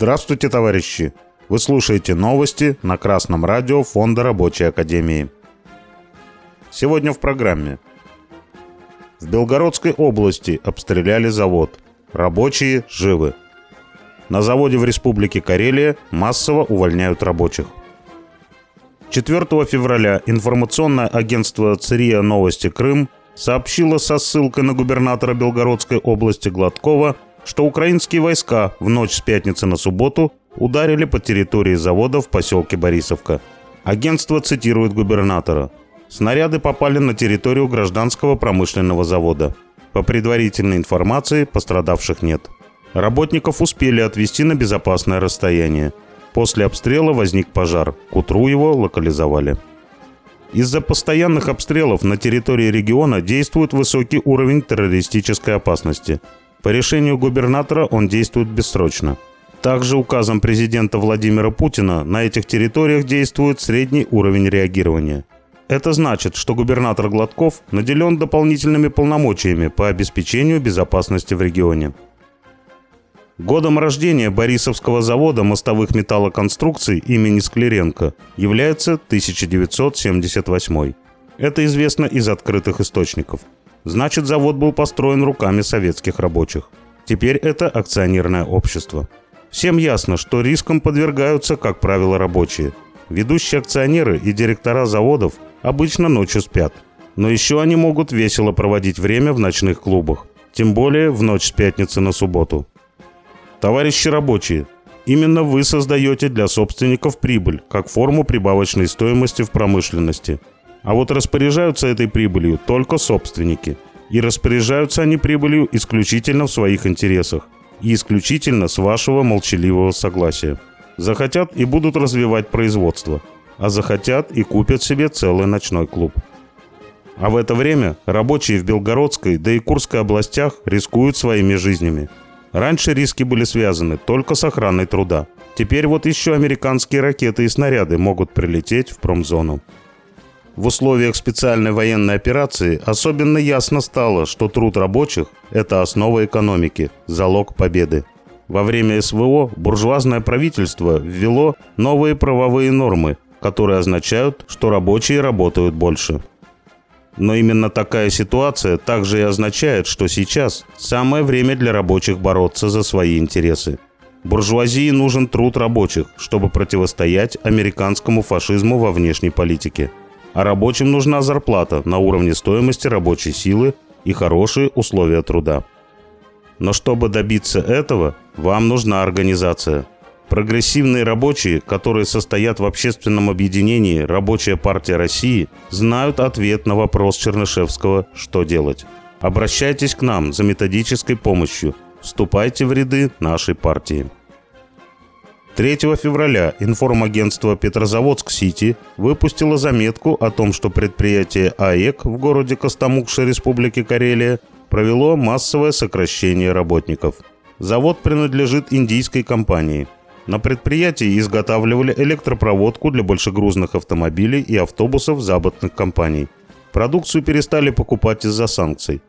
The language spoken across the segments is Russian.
Здравствуйте, товарищи! Вы слушаете новости на Красном радио Фонда Рабочей Академии. Сегодня в программе. В Белгородской области обстреляли завод. Рабочие живы. На заводе в Республике Карелия массово увольняют рабочих. 4 февраля информационное агентство ЦРИА «Новости Крым» сообщило со ссылкой на губернатора Белгородской области Гладкова – что украинские войска в ночь с пятницы на субботу ударили по территории завода в поселке Борисовка. Агентство цитирует губернатора. Снаряды попали на территорию гражданского промышленного завода. По предварительной информации пострадавших нет. Работников успели отвезти на безопасное расстояние. После обстрела возник пожар. К утру его локализовали. Из-за постоянных обстрелов на территории региона действует высокий уровень террористической опасности – по решению губернатора он действует бессрочно. Также указом президента Владимира Путина на этих территориях действует средний уровень реагирования. Это значит, что губернатор Гладков наделен дополнительными полномочиями по обеспечению безопасности в регионе. Годом рождения Борисовского завода мостовых металлоконструкций имени Склеренко является 1978. Это известно из открытых источников – Значит, завод был построен руками советских рабочих. Теперь это акционерное общество. Всем ясно, что рискам подвергаются, как правило, рабочие. Ведущие акционеры и директора заводов обычно ночью спят. Но еще они могут весело проводить время в ночных клубах. Тем более в ночь с пятницы на субботу. Товарищи рабочие, именно вы создаете для собственников прибыль, как форму прибавочной стоимости в промышленности – а вот распоряжаются этой прибылью только собственники. И распоряжаются они прибылью исключительно в своих интересах и исключительно с вашего молчаливого согласия. Захотят и будут развивать производство, а захотят и купят себе целый ночной клуб. А в это время рабочие в Белгородской, да и Курской областях рискуют своими жизнями. Раньше риски были связаны только с охраной труда. Теперь вот еще американские ракеты и снаряды могут прилететь в промзону. В условиях специальной военной операции особенно ясно стало, что труд рабочих – это основа экономики, залог победы. Во время СВО буржуазное правительство ввело новые правовые нормы, которые означают, что рабочие работают больше. Но именно такая ситуация также и означает, что сейчас самое время для рабочих бороться за свои интересы. Буржуазии нужен труд рабочих, чтобы противостоять американскому фашизму во внешней политике – а рабочим нужна зарплата на уровне стоимости рабочей силы и хорошие условия труда. Но чтобы добиться этого, вам нужна организация. Прогрессивные рабочие, которые состоят в общественном объединении «Рабочая партия России», знают ответ на вопрос Чернышевского «Что делать?». Обращайтесь к нам за методической помощью. Вступайте в ряды нашей партии. 3 февраля информагентство «Петрозаводск-Сити» выпустило заметку о том, что предприятие АЭК в городе Костомукша Республики Карелия провело массовое сокращение работников. Завод принадлежит индийской компании. На предприятии изготавливали электропроводку для большегрузных автомобилей и автобусов западных компаний. Продукцию перестали покупать из-за санкций.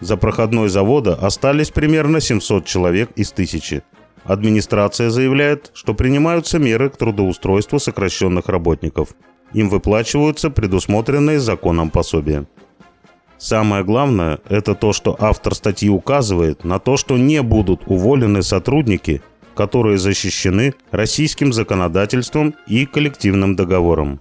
За проходной завода остались примерно 700 человек из тысячи – Администрация заявляет, что принимаются меры к трудоустройству сокращенных работников. Им выплачиваются предусмотренные законом пособия. Самое главное – это то, что автор статьи указывает на то, что не будут уволены сотрудники, которые защищены российским законодательством и коллективным договором.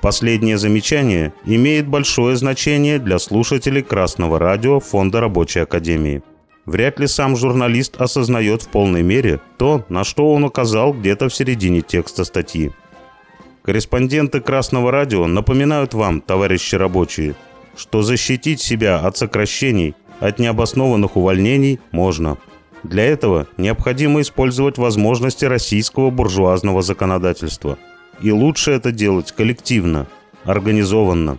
Последнее замечание имеет большое значение для слушателей Красного радио Фонда Рабочей Академии – Вряд ли сам журналист осознает в полной мере то, на что он указал где-то в середине текста статьи. Корреспонденты Красного радио напоминают вам, товарищи рабочие, что защитить себя от сокращений, от необоснованных увольнений можно. Для этого необходимо использовать возможности российского буржуазного законодательства. И лучше это делать коллективно, организованно.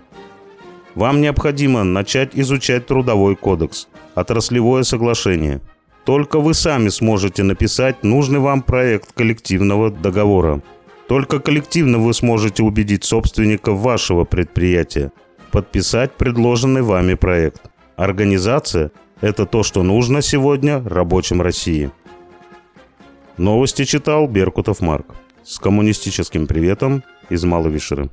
Вам необходимо начать изучать Трудовой кодекс – отраслевое соглашение. Только вы сами сможете написать нужный вам проект коллективного договора. Только коллективно вы сможете убедить собственников вашего предприятия подписать предложенный вами проект. Организация – это то, что нужно сегодня рабочим России. Новости читал Беркутов Марк. С коммунистическим приветом из Малой Вишеры.